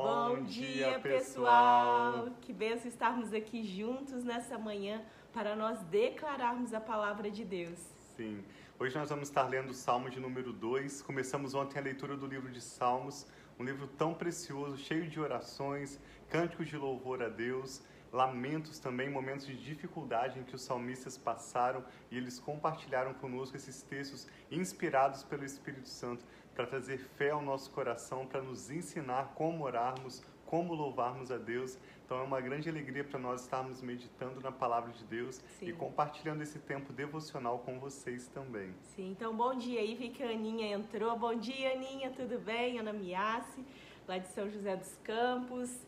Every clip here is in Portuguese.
Bom, dia, pessoal! Que benção estarmos aqui juntos nessa manhã para nós declararmos a palavra de Deus. Sim. Hoje nós vamos estar lendo o Salmo de número 2. Começamos ontem a leitura do livro de Salmos, um livro tão precioso, cheio de orações, cânticos de louvor a Deus, lamentos também, momentos de dificuldade em que os salmistas passaram e eles compartilharam conosco esses textos inspirados pelo Espírito Santo para trazer fé ao nosso coração, para nos ensinar como orarmos, como louvarmos a Deus. Então é uma grande alegria para nós estarmos meditando na palavra de Deus Sim. e compartilhando esse tempo devocional com vocês também. Sim, então bom dia aí, vi que a Aninha entrou. Bom dia, Aninha, tudo bem? Ana Miassi, lá de São José dos Campos.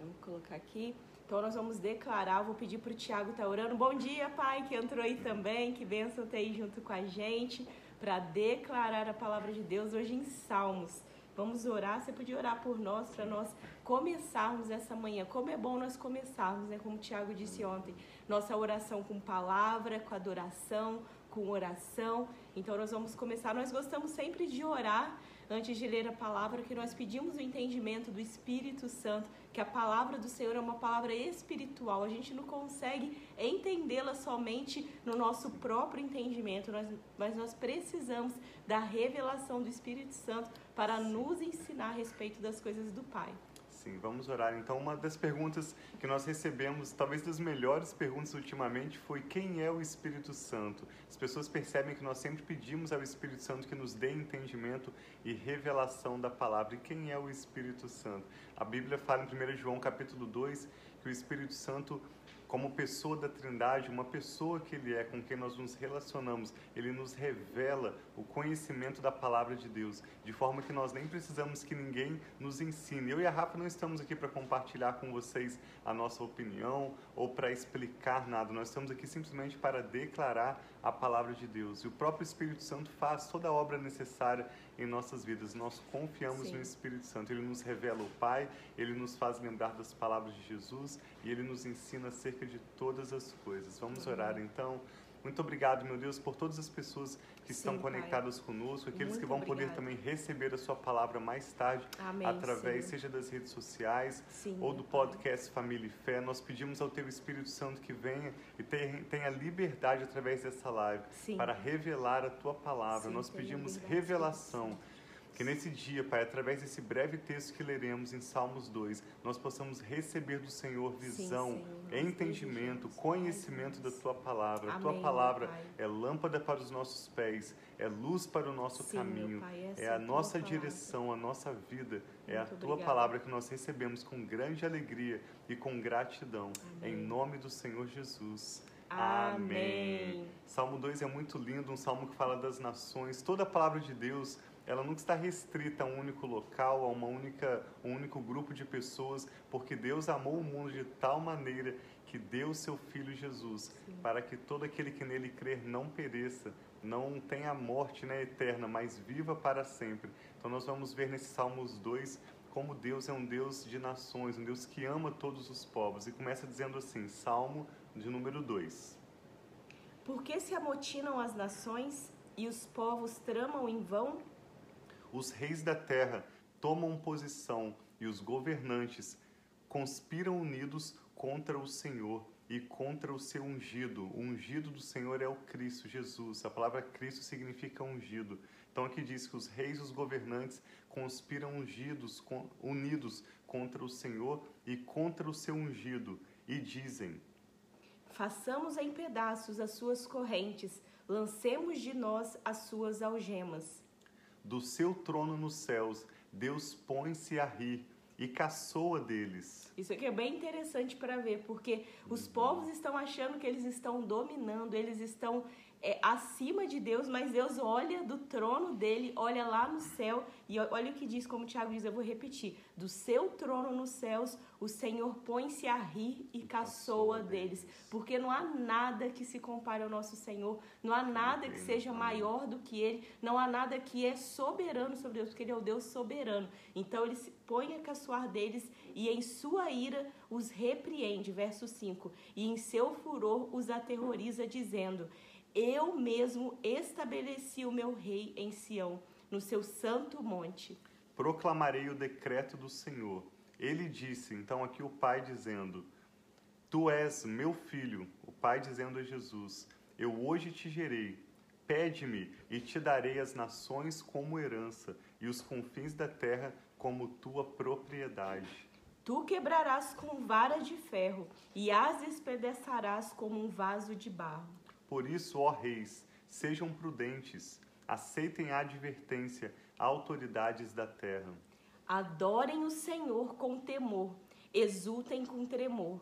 Vamos colocar aqui. Então nós vamos declarar, vou pedir para o Tiago estar tá orando. Bom dia, pai, que entrou aí também. Que bênção ter aí junto com a gente para declarar a palavra de Deus hoje em Salmos. Vamos orar, você podia orar por nós, para nós começarmos essa manhã. Como é bom nós começarmos, né? Como o Tiago disse ontem, nossa oração com palavra, com adoração, com oração. Então nós vamos começar. Nós gostamos sempre de orar antes de ler a palavra, que nós pedimos o entendimento do Espírito Santo, que a palavra do Senhor é uma palavra espiritual. A gente não consegue entendê-la somente no nosso próprio entendimento, nós, mas nós precisamos da revelação do Espírito Santo para nos ensinar a respeito das coisas do Pai. Sim, vamos orar. Então, uma das perguntas que nós recebemos, talvez das melhores perguntas ultimamente, foi quem é o Espírito Santo? As pessoas percebem que nós sempre pedimos ao Espírito Santo que nos dê entendimento e revelação da palavra. E quem é o Espírito Santo? A Bíblia fala em 1 João capítulo 2 que o Espírito Santo como pessoa da Trindade, uma pessoa que Ele é, com quem nós nos relacionamos, Ele nos revela o conhecimento da palavra de Deus, de forma que nós nem precisamos que ninguém nos ensine. Eu e a Rafa não estamos aqui para compartilhar com vocês a nossa opinião ou para explicar nada, nós estamos aqui simplesmente para declarar a palavra de Deus. E o próprio Espírito Santo faz toda a obra necessária em nossas vidas. Nós confiamos Sim. no Espírito Santo. Ele nos revela o Pai, ele nos faz lembrar das palavras de Jesus e ele nos ensina acerca de todas as coisas. Vamos orar então. Muito obrigado, meu Deus, por todas as pessoas que estão Sim, Pai. conectadas conosco, aqueles Muito que vão poder obrigada. também receber a sua palavra mais tarde, Amém, através Senhor. seja das redes sociais Sim, ou do Pai. podcast Família e Fé. Nós pedimos ao Teu Espírito Santo que venha e tenha, liberdade através dessa live Sim. para revelar a Tua palavra. Nós pedimos revelação. Que nesse dia, Pai, através desse breve texto que leremos em Salmos 2, nós possamos receber do Senhor visão, Senhor, nós entendimento, conhecimento da Tua palavra. A Tua Amém, palavra Pai. é lâmpada para os nossos pés, é luz para o nosso Sim, caminho, Pai, é é a nossa palavra. direção, a nossa vida, é a Tua obrigada. palavra que nós recebemos com grande alegria e com gratidão. Amém. Em nome do Senhor Jesus. Amém. Salmo 2 é muito lindo, um salmo que fala das nações. Toda a palavra de Deus, ela nunca está restrita a um único local, a uma única, um único grupo de pessoas, porque Deus amou o mundo de tal maneira que deu o seu Filho Jesus, para que todo aquele que nele crer não pereça, não tenha morte né, eterna, mas viva para sempre. Então nós vamos ver nesse Salmos 2 como Deus é um Deus de nações, um Deus que ama todos os povos. E começa dizendo assim, Salmo de número 2. Por que se amotinam as nações e os povos tramam em vão? Os reis da terra tomam posição e os governantes conspiram unidos contra o Senhor e contra o seu ungido. O ungido do Senhor é o Cristo Jesus. A palavra Cristo significa ungido. Então aqui diz que os reis e os governantes conspiram ungidos, unidos contra o Senhor e contra o seu ungido e dizem: Façamos em pedaços as suas correntes, lancemos de nós as suas algemas. Do seu trono nos céus, Deus põe-se a rir e caçoa deles. Isso aqui é bem interessante para ver, porque os Uhum. povos estão achando que eles estão dominando, eles estão é, acima de Deus, mas Deus olha do trono dele, olha lá no céu e olha o que diz, como o Tiago diz, eu vou repetir: do seu trono nos céus, o Senhor põe-se a rir e caçoa deles, porque não há nada que se compare ao nosso Senhor, não há nada que seja maior do que ele, não há nada que é soberano sobre Deus, porque ele é o Deus soberano. Então ele se põe a caçoar deles e em sua ira os repreende, verso 5, e em seu furor os aterroriza, dizendo: Eu mesmo estabeleci o meu rei em Sião, no seu santo monte. proclamarei o decreto do Senhor. Ele disse, então aqui o Pai dizendo: Tu és meu filho, o Pai dizendo a Jesus: Eu hoje te gerei. Pede-me e te darei as nações como herança e os confins da terra como tua propriedade. Tu quebrarás com vara de ferro e as despedaçarás como um vaso de barro. Por isso, ó reis, sejam prudentes, aceitem a advertência, autoridades da terra. Adorem o Senhor com temor, exultem com tremor.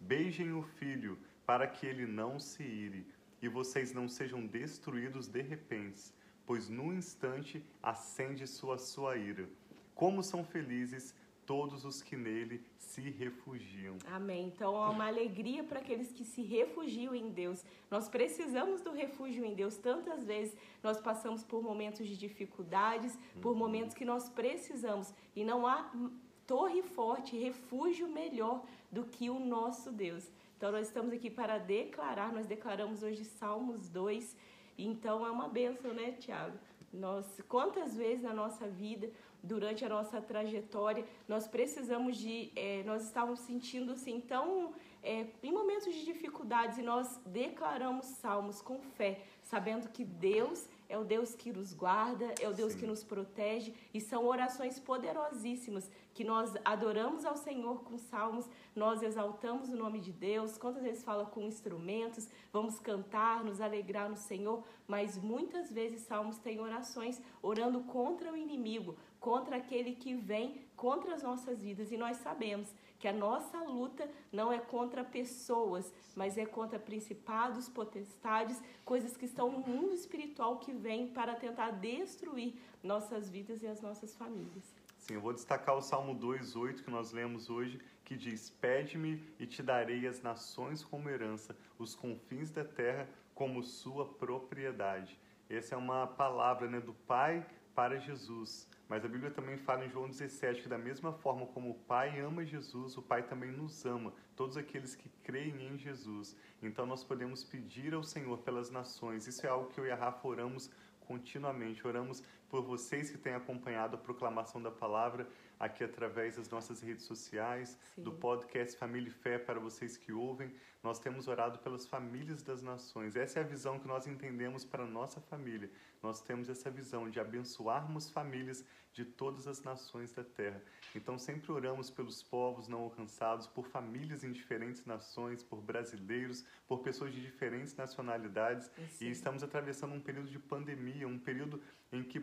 Beijem o filho, para que ele não se ire, e vocês não sejam destruídos de repente, pois no instante acende sua sua ira. Como são felizes todos os que nele se refugiam. Amém. Então é uma alegria para aqueles que se refugiam em Deus. Nós precisamos do refúgio em Deus. Tantas vezes nós passamos por momentos de dificuldades, por momentos que nós precisamos. E não há torre forte, refúgio melhor do que o nosso Deus. Então nós estamos aqui para declarar, nós declaramos hoje Salmos 2. Então é uma bênção, né, Tiago? Nós, quantas vezes na nossa vida durante a nossa trajetória, nós precisamos de, é, nós estávamos sentindo assim tão é, em momentos de dificuldades e nós declaramos salmos com fé, sabendo que Deus é o Deus que nos guarda, é o Deus Sim. que nos protege e são orações poderosíssimas que nós adoramos ao Senhor com salmos, nós exaltamos o nome de Deus. Quantas vezes fala com instrumentos, vamos cantar, nos alegrar no Senhor, mas muitas vezes salmos têm orações orando contra o inimigo, contra aquele que vem contra as nossas vidas. E nós sabemos que a nossa luta não é contra pessoas, mas é contra principados, potestades, coisas que estão no mundo espiritual que vêm para tentar destruir nossas vidas e as nossas famílias. Sim, eu vou destacar o Salmo 2:8 que nós lemos hoje, que diz: "Pede-me e te darei as nações como herança, os confins da terra como sua propriedade". Essa é uma palavra, né, do Pai para Jesus. Mas a Bíblia também fala em João 17 que da mesma forma como o Pai ama Jesus, o Pai também nos ama, todos aqueles que creem em Jesus. Então nós podemos pedir ao Senhor pelas nações. Isso é algo que eu e a Rafa oramos continuamente. Oramos por vocês que têm acompanhado a proclamação da palavra aqui através das nossas redes sociais, Sim. do podcast Família e Fé para vocês que ouvem. Nós temos orado pelas famílias das nações. Essa é a visão que nós entendemos para a nossa família. Nós temos essa visão de abençoarmos famílias de todas as nações da terra. Então sempre oramos pelos povos não alcançados, por famílias em diferentes nações, por brasileiros, por pessoas de diferentes nacionalidades. Sim. E estamos atravessando um período de pandemia, um período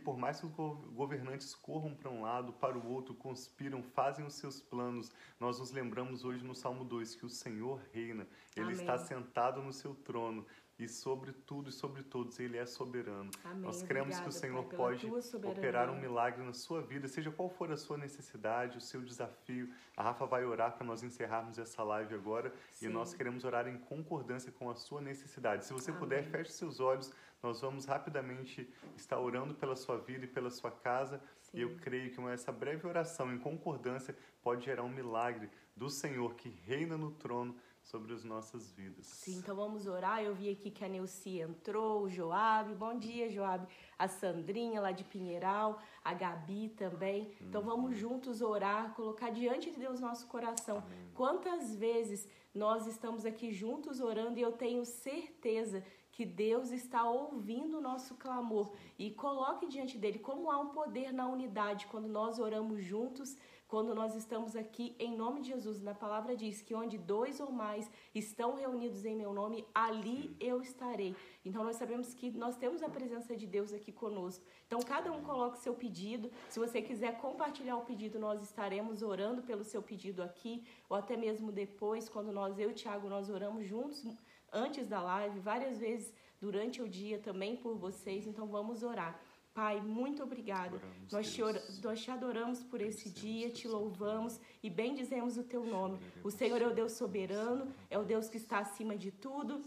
por mais que os governantes corram para um lado, para o outro, conspiram, fazem os seus planos, nós nos lembramos hoje no Salmo 2 que o Senhor reina, ele Amém. está sentado no seu trono e sobre tudo e sobre todos ele é soberano. Amém. Nós cremos Obrigada, que o Senhor pai, pode operar um milagre na sua vida, seja qual for a sua necessidade, o seu desafio. A Rafa vai orar para nós encerrarmos essa live agora Sim. e nós queremos orar em concordância com a sua necessidade. Se você Amém. puder, feche seus olhos. Nós vamos rapidamente estar orando pela sua vida e pela sua casa. Sim. E eu creio que essa breve oração em concordância pode gerar um milagre do Senhor que reina no trono sobre as nossas vidas. Sim, então vamos orar. Eu vi aqui que a Neuci entrou, o Joab. Bom dia, Joab. A Sandrinha lá de Pinheiral, a Gabi também. Então vamos uhum. juntos orar, colocar diante de Deus nosso coração. Amém. Quantas vezes nós estamos aqui juntos orando e eu tenho certeza que Deus está ouvindo o nosso clamor e coloque diante dele como há um poder na unidade quando nós oramos juntos quando nós estamos aqui em nome de Jesus, na palavra diz que onde dois ou mais estão reunidos em meu nome, ali eu estarei. Então nós sabemos que nós temos a presença de Deus aqui conosco. Então cada um coloque seu pedido. Se você quiser compartilhar o pedido, nós estaremos orando pelo seu pedido aqui, ou até mesmo depois, quando nós, eu e o Thiago, nós oramos juntos antes da live, várias vezes durante o dia também por vocês. Então vamos orar. Pai, muito obrigada. Nós te, nós te adoramos por esse dia, te louvamos e bendizemos o teu nome. O Senhor é o Deus soberano, é o Deus que está acima de tudo.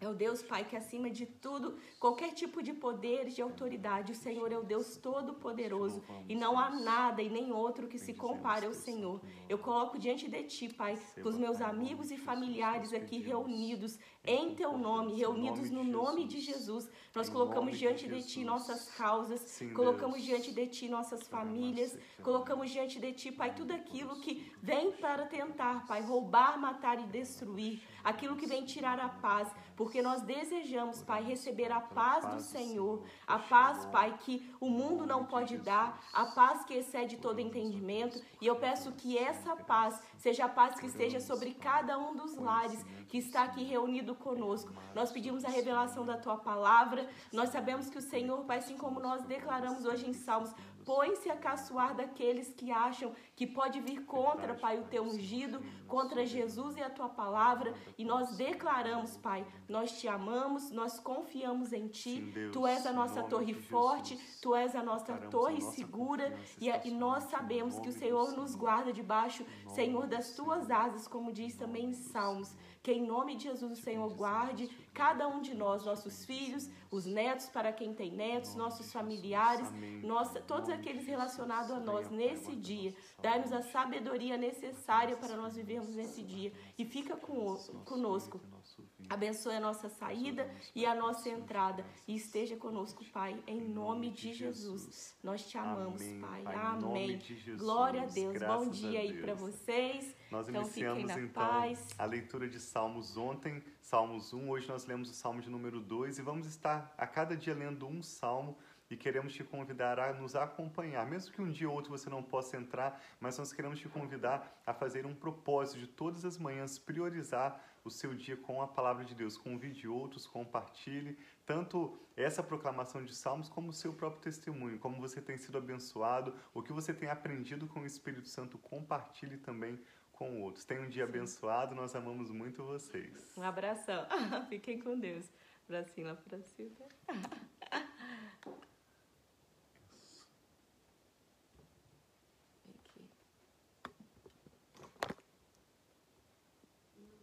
É o Deus, Pai, que acima de tudo, qualquer tipo de poder, de autoridade, o Senhor é o Deus todo-poderoso. E não há nada e nem outro que se compare ao Senhor. Eu coloco diante de Ti, Pai, com os meus amigos e familiares aqui reunidos em Teu nome, reunidos no nome de Jesus. Nós colocamos diante de Ti nossas causas, colocamos diante de Ti nossas famílias, colocamos diante de Ti, Pai, tudo aquilo que vem para tentar, Pai, roubar, matar e destruir, aquilo que vem tirar a paz, porque nós desejamos, Pai, receber a paz do Senhor, a paz, Pai, que o mundo não pode dar, a paz que excede todo entendimento, e eu peço que essa paz seja a paz que esteja sobre cada um dos lares que está aqui reunido conosco. Nós pedimos a revelação da tua palavra, nós sabemos que o Senhor, Pai, assim como nós declaramos hoje em Salmos, põe-se a caçoar daqueles que acham que pode vir contra, Pai, o teu ungido, contra Jesus e a tua palavra, e nós declaramos, Pai, nós te amamos, nós confiamos em ti, Deus, tu és a nossa torre forte, Jesus, tu és a nossa torre nossa segura, e, e nós sabemos que o Senhor nos guarda debaixo, Senhor, das tuas asas, como diz também em Salmos. Que em nome de Jesus o Senhor guarde cada um de nós, nossos filhos, os netos para quem tem netos, nossos familiares, nossa, todos aqueles relacionados a nós nesse dia. Dai-nos a sabedoria necessária para nós vivermos nesse dia. E fica conosco. Abençoe a nossa saída e a nossa entrada. E esteja conosco, Pai, em nome de Jesus. Nós te amamos, Pai. Amém. Glória a Deus. Bom dia aí para vocês. Nós então, iniciamos então paz. a leitura de Salmos ontem, Salmos 1. Hoje nós lemos o Salmo de número 2 e vamos estar a cada dia lendo um salmo e queremos te convidar a nos acompanhar. Mesmo que um dia ou outro você não possa entrar, mas nós queremos te convidar a fazer um propósito de todas as manhãs priorizar o seu dia com a palavra de Deus. Convide outros, compartilhe tanto essa proclamação de Salmos como o seu próprio testemunho, como você tem sido abençoado, o que você tem aprendido com o Espírito Santo, compartilhe também com outros. Tenha um dia Sim. abençoado, nós amamos muito vocês. Um abração. Fiquem com Deus. Pra cima.